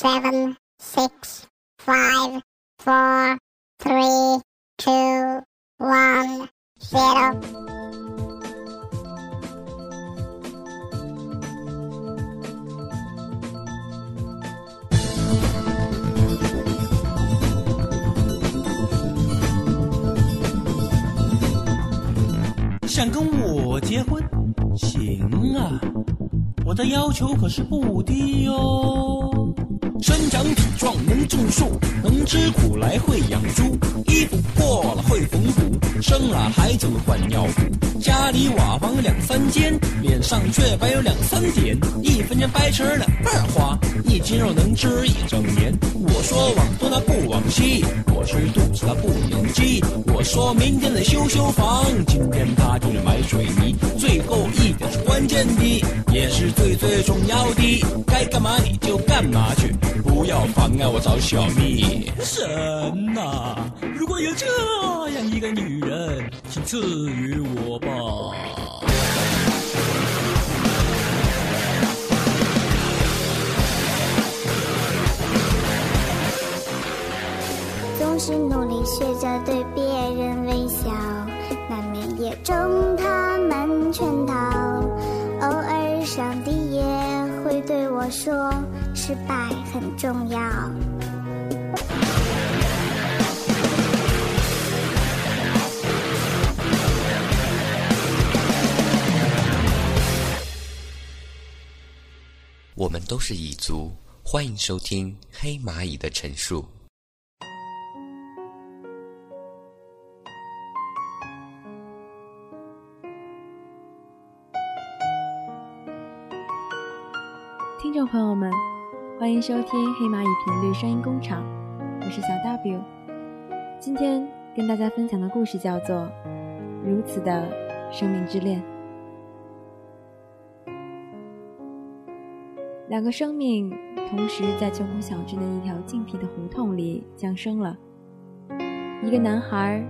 seven, six, five, four, three, two, one, zero. 想跟我结婚？行啊，我的要求可是不低哟。种树，能吃苦来会养猪，衣服破了会缝补，生了孩子换尿布，家里瓦房两三间，脸上雀斑有两三点，一分钱掰成两半花，一斤肉能吃一整年。我说往东他不往西，我吃肚子他不眼鸡。我说明天得修修房，今天他就是买水泥。最后一点是关键的，也是最最重要的，该干嘛你就干嘛去。不要妨碍我找小蜜。神呐，如果有这样一个女人，请赐予我吧。是努力学着对别人微笑，难免也中他们圈套。偶尔上帝也会对我说。失败很重要。我们都是蚁族，欢迎收听黑蚂蚁的陈述。朋友们。欢迎收听黑蚂蚁频率声音工厂，我是小 W。今天跟大家分享的故事叫做《如此的生命之恋》。两个生命同时在穷苦小镇的一条静僻的胡同里降生了，一个男孩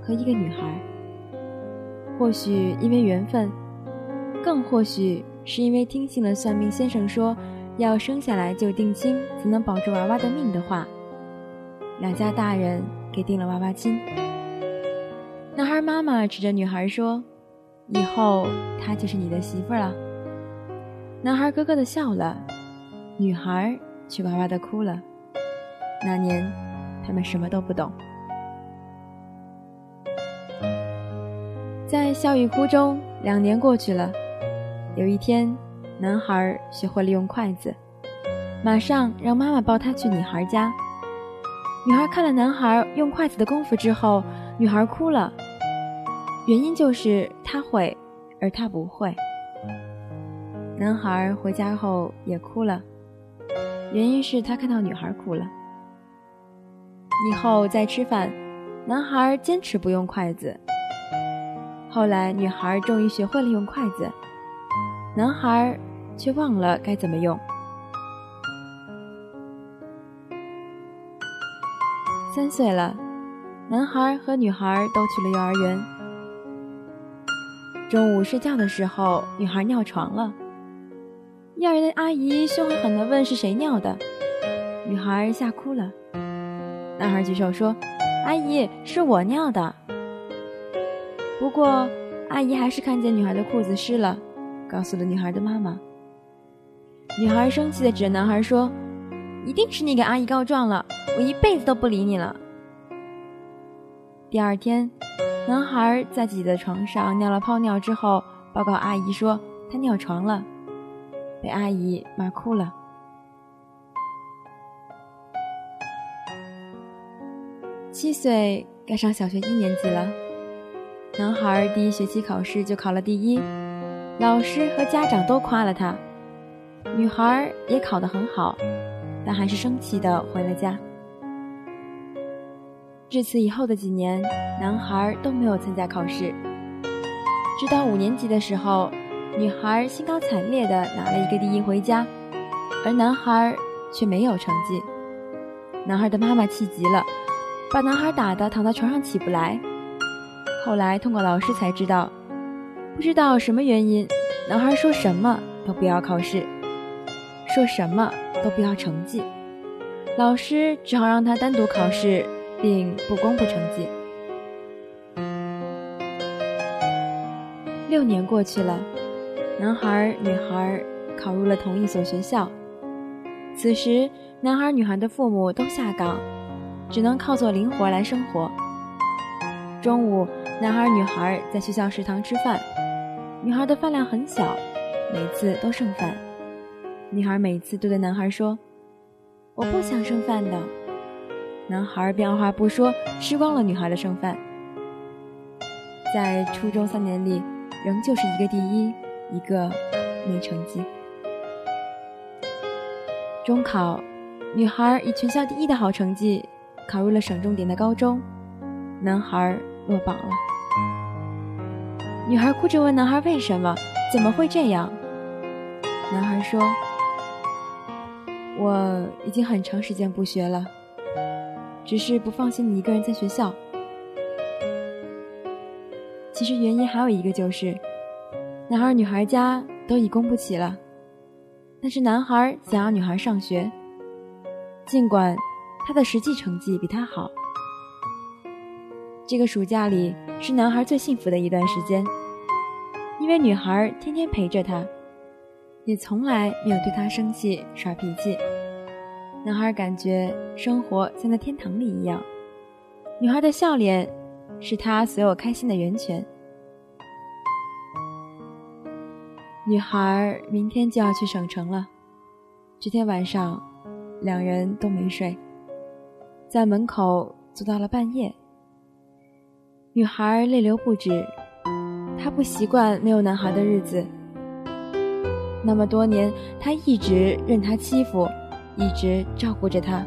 和一个女孩。或许因为缘分，更或许是因为听信了算命先生说。要生下来就定亲，才能保住娃娃的命的话，两家大人给定了娃娃亲。男孩妈妈指着女孩说：“以后她就是你的媳妇了。”男孩咯咯的笑了，女孩却哇哇的哭了。那年，他们什么都不懂。在笑语哭中，两年过去了。有一天。男孩学会了用筷子，马上让妈妈抱他去女孩家。女孩看了男孩用筷子的功夫之后，女孩哭了，原因就是他会，而他不会。男孩回家后也哭了，原因是他看到女孩哭了。以后再吃饭，男孩坚持不用筷子。后来女孩终于学会了用筷子。男孩却忘了该怎么用。三岁了，男孩和女孩都去了幼儿园。中午睡觉的时候，女孩尿床了。幼儿园的阿姨凶狠狠地问：“是谁尿的？”女孩吓哭了。男孩举手说：“阿姨，是我尿的。”不过，阿姨还是看见女孩的裤子湿了。告诉了女孩的妈妈。女孩生气的指着男孩说：“一定是你给阿姨告状了，我一辈子都不理你了。”第二天，男孩在自己的床上尿了泡尿之后，报告阿姨说他尿床了，被阿姨骂哭了。七岁该上小学一年级了，男孩第一学期考试就考了第一。老师和家长都夸了他，女孩也考得很好，但还是生气的回了家。至此以后的几年，男孩都没有参加考试。直到五年级的时候，女孩兴高采烈的拿了一个第一回家，而男孩却没有成绩。男孩的妈妈气极了，把男孩打得躺在床上起不来。后来通过老师才知道。不知道什么原因，男孩说什么都不要考试，说什么都不要成绩，老师只好让他单独考试，并不公布成绩。六年过去了，男孩、女孩考入了同一所学校。此时，男孩、女孩的父母都下岗，只能靠做零活来生活。中午，男孩、女孩在学校食堂吃饭，女孩的饭量很小，每次都剩饭。女孩每次都对男孩说。我不想剩饭的，男孩便二话不说吃光了女孩的剩饭。在初中三年里，仍旧是一个第一，一个没成绩。中考，女孩以全校第一的好成绩考入了省重点的高中，男孩落榜了。女孩哭着问男孩为什么，怎么会这样？男孩说。我已经很长时间不学了，只是不放心你一个人在学校。其实原因还有一个就是，男孩女孩家都已供不起了，但是男孩想要女孩上学，尽管他的实际成绩比他好。这个暑假里是男孩最幸福的一段时间，因为女孩天天陪着他。也从来没有对他生气耍脾气，男孩感觉生活像在天堂里一样，女孩的笑脸是他所有开心的源泉。女孩明天就要去省城了，这天晚上，两人都没睡，在门口坐到了半夜。女孩泪流不止，她不习惯没有男孩的日子。那么多年，他一直任他欺负，一直照顾着他。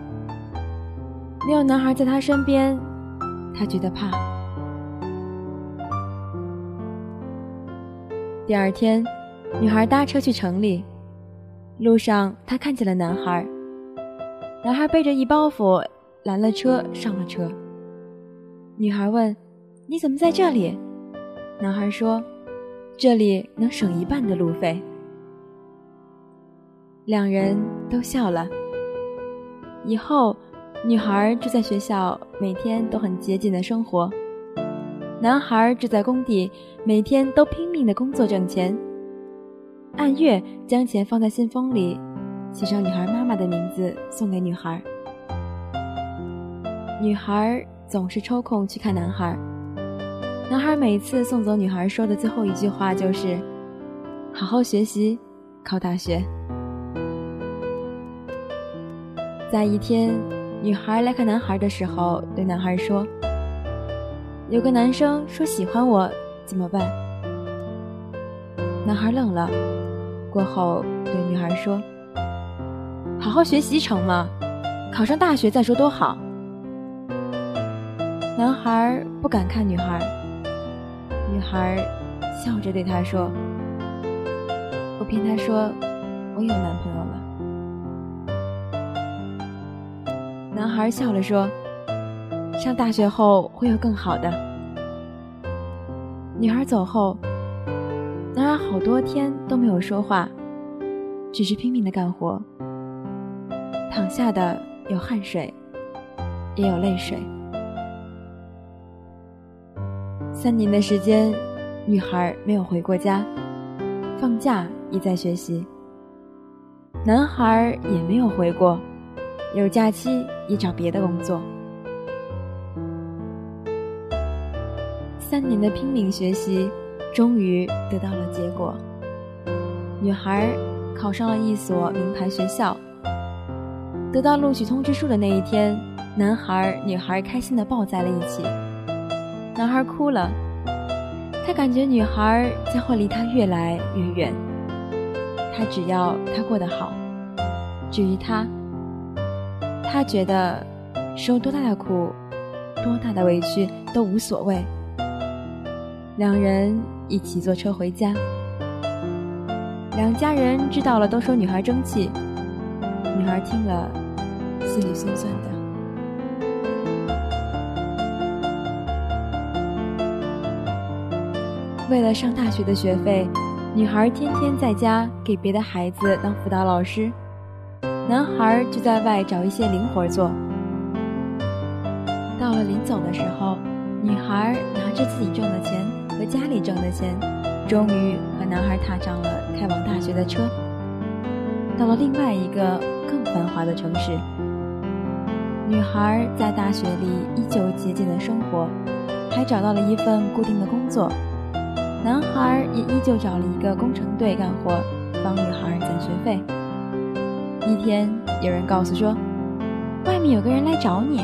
没有男孩在他身边，他觉得怕。第二天，女孩搭车去城里，路上她看见了男孩。男孩背着一包袱拦了车，上了车。女孩问：“你怎么在这里？”男孩说：“这里能省一半的路费。”两人都笑了。以后，女孩住在学校，每天都很节俭的生活；男孩住在工地，每天都拼命的工作挣钱。按月将钱放在信封里，写上女孩妈妈的名字，送给女孩。女孩总是抽空去看男孩。男孩每次送走女孩说的最后一句话就是：“好好学习，考大学。”在一天，女孩来看男孩的时候，对男孩说：“有个男生说喜欢我，怎么办？”男孩愣了，过后对女孩说：“好好学习成吗？考上大学再说多好。”男孩不敢看女孩，女孩笑着对他说：“我骗他说我有男朋友男孩笑了说：“上大学后会有更好的。”女孩走后，男孩好多天都没有说话，只是拼命的干活。躺下的有汗水，也有泪水。三年的时间，女孩没有回过家，放假也在学习。男孩也没有回过。有假期也找别的工作。三年的拼命学习，终于得到了结果。女孩考上了一所名牌学校。得到录取通知书的那一天，男孩、女孩开心的抱在了一起。男孩哭了，他感觉女孩将会离他越来越远。他只要她过得好，至于他。他觉得受多大的苦、多大的委屈都无所谓。两人一起坐车回家，两家人知道了都说女孩争气。女孩听了，心里酸酸的。为了上大学的学费，女孩天天在家给别的孩子当辅导老师。男孩就在外找一些零活做。到了临走的时候，女孩拿着自己挣的钱和家里挣的钱，终于和男孩踏上了开往大学的车。到了另外一个更繁华的城市，女孩在大学里依旧节俭的生活，还找到了一份固定的工作。男孩也依旧找了一个工程队干活，帮女孩攒学费。一天，有人告诉说，外面有个人来找你，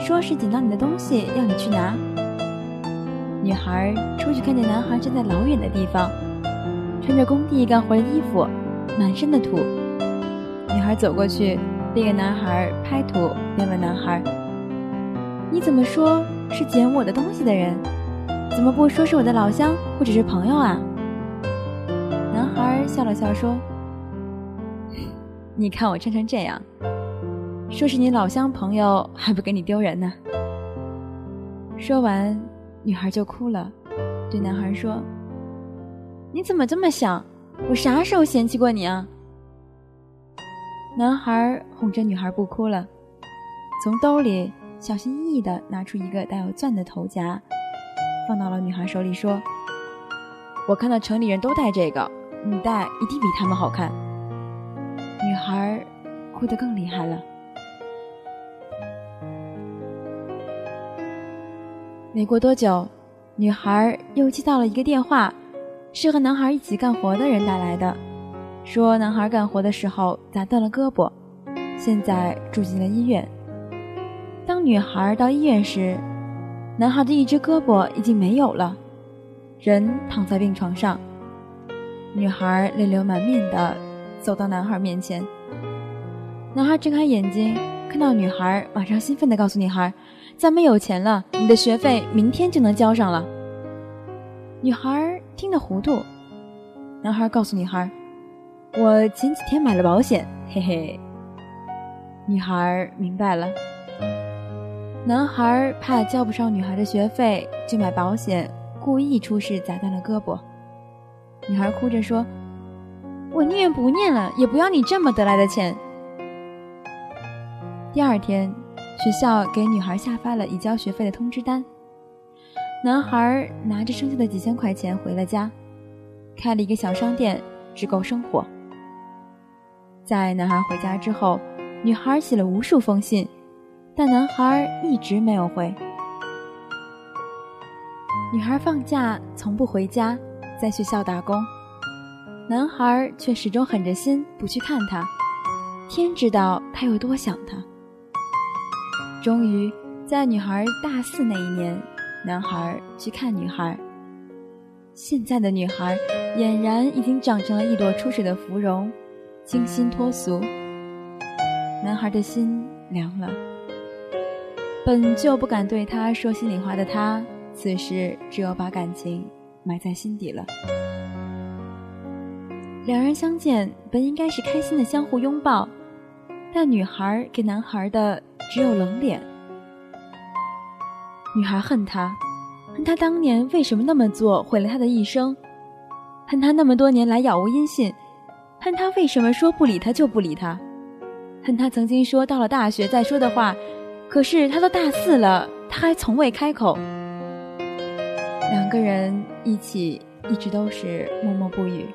说是捡到你的东西，要你去拿。女孩出去看见男孩站在老远的地方，穿着工地干活的衣服，满身的土。女孩走过去，边给男孩拍土，边问男孩：“你怎么说是捡我的东西的人？怎么不说是我的老乡或者是朋友啊？”男孩笑了笑说：“你看我穿成这样，说是你老乡朋友，还不给你丢人呢。”说完，女孩就哭了，对男孩说：“你怎么这么想？我啥时候嫌弃过你啊？”男孩哄着女孩不哭了，从兜里小心翼翼地拿出一个带有钻的头夹，放到了女孩手里，说：“我看到城里人都戴这个，你戴一定比他们好看。”女孩哭得更厉害了。没过多久，女孩又接到了一个电话，是和男孩一起干活的人打来的。说男孩干活的时候砸断了胳膊，现在住进了医院。当女孩到医院时，男孩的一只胳膊已经没有了，人躺在病床上。女孩泪流满面的走到男孩面前。男孩睁开眼睛，看到女孩，马上兴奋的告诉女孩：“咱们有钱了，你的学费明天就能交上了。”女孩听得糊涂。男孩告诉女孩。我前几天买了保险，嘿嘿。女孩明白了。男孩怕交不上女孩的学费，就买保险，故意出事砸断了胳膊。女孩哭着说：“我宁愿不念了，也不要你这么得来的钱。”第二天，学校给女孩下发了已交学费的通知单。男孩拿着剩下的几千块钱回了家，开了一个小商店，只够生活。在男孩回家之后，女孩写了无数封信，但男孩一直没有回。女孩放假从不回家，在学校打工，男孩却始终狠着心不去看她。天知道他有多想她。终于，在女孩大四那一年，男孩去看女孩。现在的女孩俨然已经长成了一朵出水的芙蓉。清新脱俗，男孩的心凉了。本就不敢对他说心里话的他，此时只有把感情埋在心底了。两人相见，本应该是开心的相互拥抱，但女孩给男孩的只有冷脸。女孩恨他，恨他当年为什么那么做，毁了他的一生，恨他那么多年来杳无音信。恨他为什么说不理他就不理他，恨他曾经说到了大学再说的话，可是他都大四了，他还从未开口。两个人一起一直都是默默不语。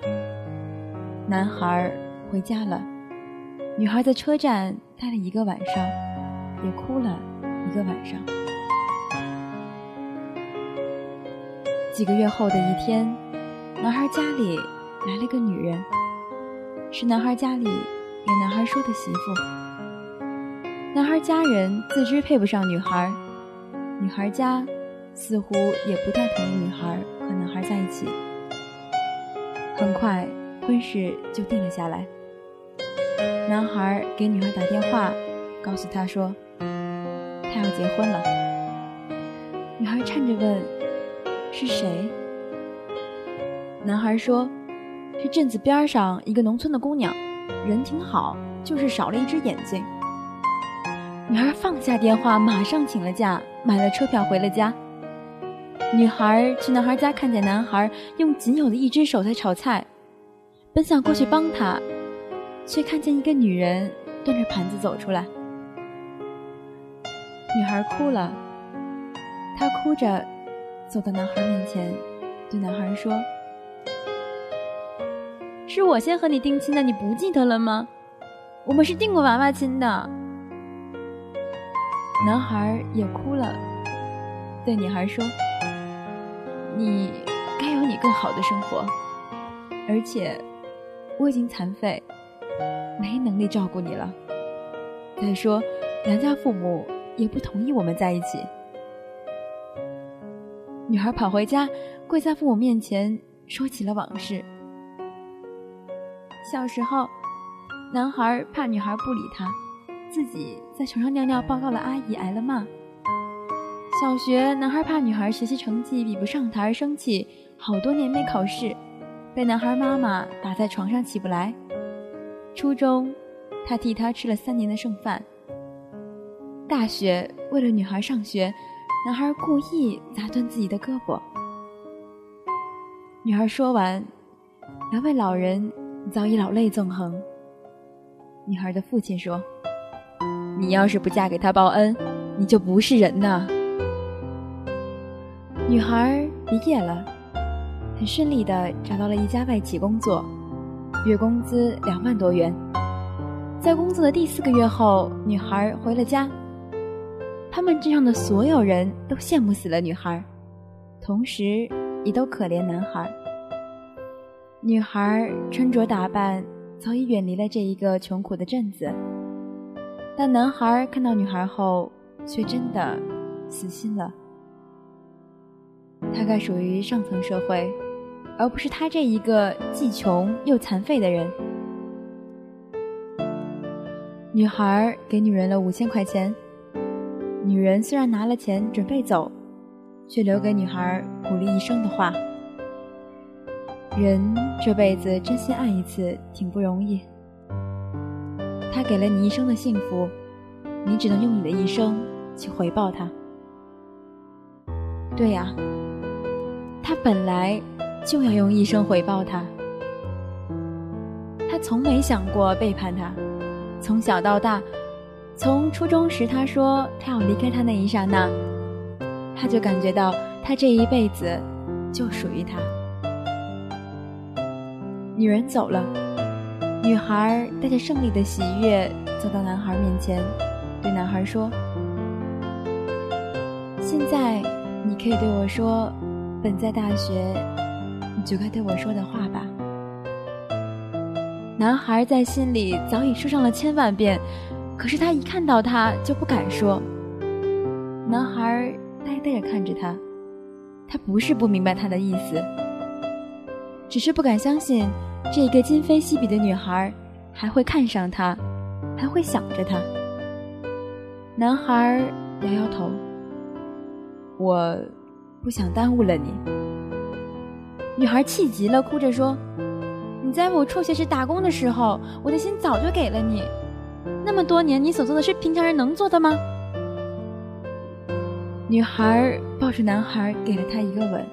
男孩回家了，女孩在车站待了一个晚上，也哭了一个晚上。几个月后的一天，男孩家里来了个女人。是男孩家里给男孩说的媳妇。男孩家人自知配不上女孩，女孩家似乎也不太同意女孩和男孩在一起。很快，婚事就定了下来。男孩给女孩打电话，告诉她说他要结婚了。女孩颤着问：“是谁？”男孩说。是镇子边上一个农村的姑娘，人挺好，就是少了一只眼睛。女孩放下电话，马上请了假，买了车票回了家。女孩去男孩家，看见男孩用仅有的一只手在炒菜，本想过去帮他，却看见一个女人端着盘子走出来。女孩哭了，她哭着走到男孩面前，对男孩说：“是我先和你定亲的，你不记得了吗？我们是定过娃娃亲的。”男孩也哭了，对女孩说：“你该有你更好的生活，而且我已经残废，没能力照顾你了。再说，娘家父母……”也不同意我们在一起。女孩跑回家，跪在父母面前，说起了往事。小时候，男孩怕女孩不理他，自己在床上尿尿，报告了阿姨，挨了骂。小学，男孩怕女孩学习成绩比不上他而生气，好多年没考试，被男孩妈妈打在床上起不来。初中，他替他吃了三年的剩饭。大学为了女孩上学，男孩故意砸断自己的胳膊。女孩说完，两位老人早已老泪纵横。女孩的父亲说：“你要是不嫁给他报恩，你就不是人呐。”女孩毕业了，很顺利的找到了一家外企工作，月工资两万多元。在工作的第四个月后，女孩回了家。他们镇上的所有人都羡慕死了女孩，同时也都可怜男孩。女孩穿着打扮早已远离了这一个穷苦的镇子，但男孩看到女孩后却真的死心了。他该属于上层社会，而不是他这一个既穷又残废的人。女孩给女人了五千块钱。女人虽然拿了钱准备走，却留给女孩鼓励一生的话：“人这辈子真心爱一次挺不容易。他给了你一生的幸福，你只能用你的一生去回报他。”对呀，他本来就要用一生回报他。他从没想过背叛他，从小到大。从初中时，他说他要离开他那一刹那，他就感觉到他这一辈子就属于他。女人走了，女孩带着胜利的喜悦走到男孩面前，对男孩说：“现在你可以对我说，本在大学就该对我说的话吧。”男孩在心里早已说上了千万遍。可是他一看到他就不敢说。男孩呆呆地看着他，他不是不明白他的意思，只是不敢相信这个今非昔比的女孩还会看上他，还会想着他。男孩摇摇头，我不想耽误了你。女孩气急了，哭着说：“你在我辍学时打工的时候，我的心早就给了你。”那么多年，你所做的是平常人能做的吗？女孩抱住男孩，给了他一个吻。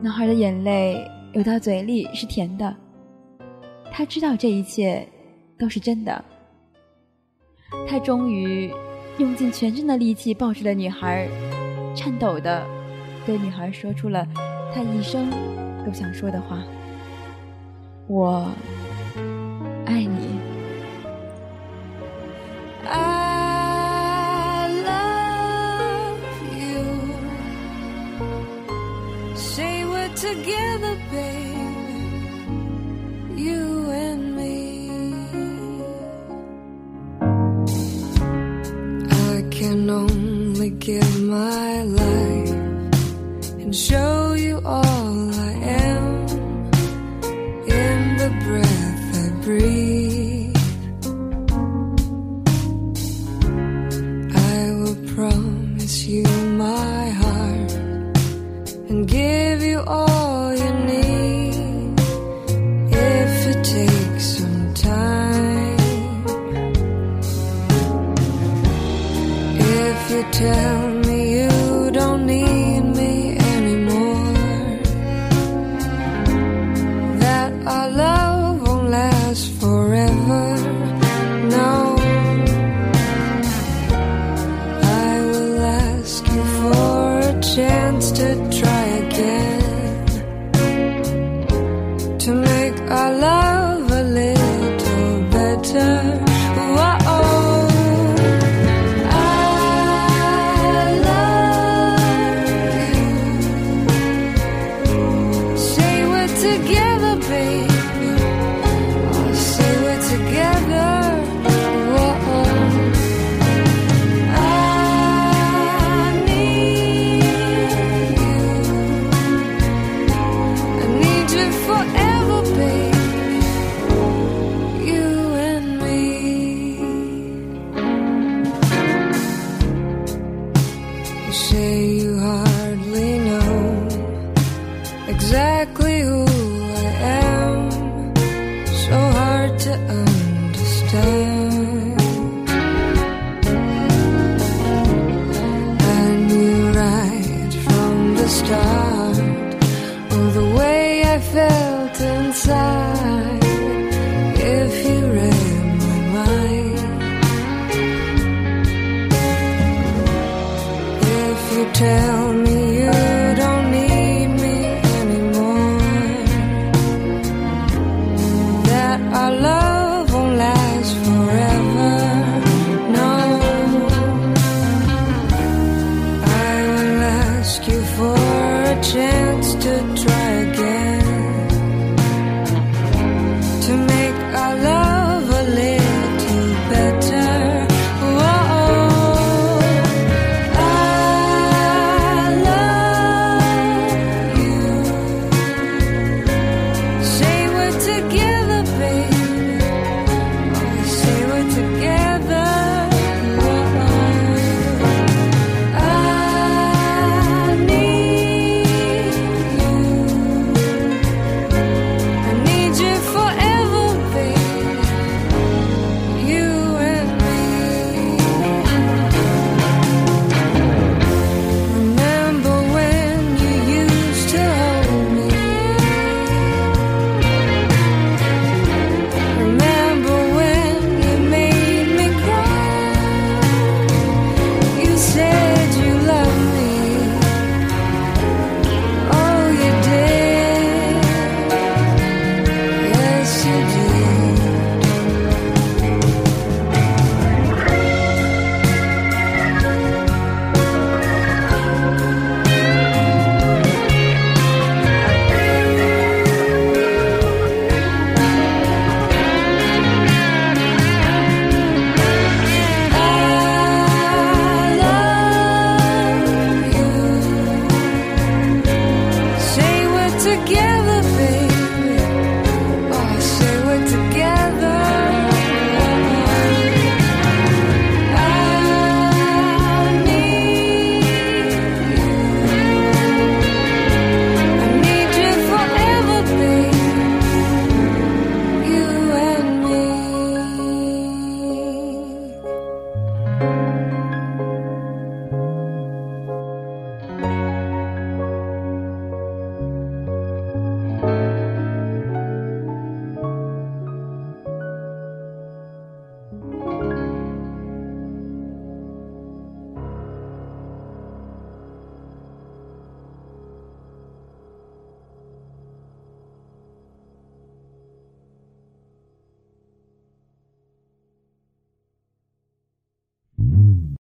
男孩的眼泪流到嘴里是甜的，他知道这一切都是真的。他终于用尽全身的力气抱住了女孩，颤抖的对女孩说出了他一生都想说的话：“我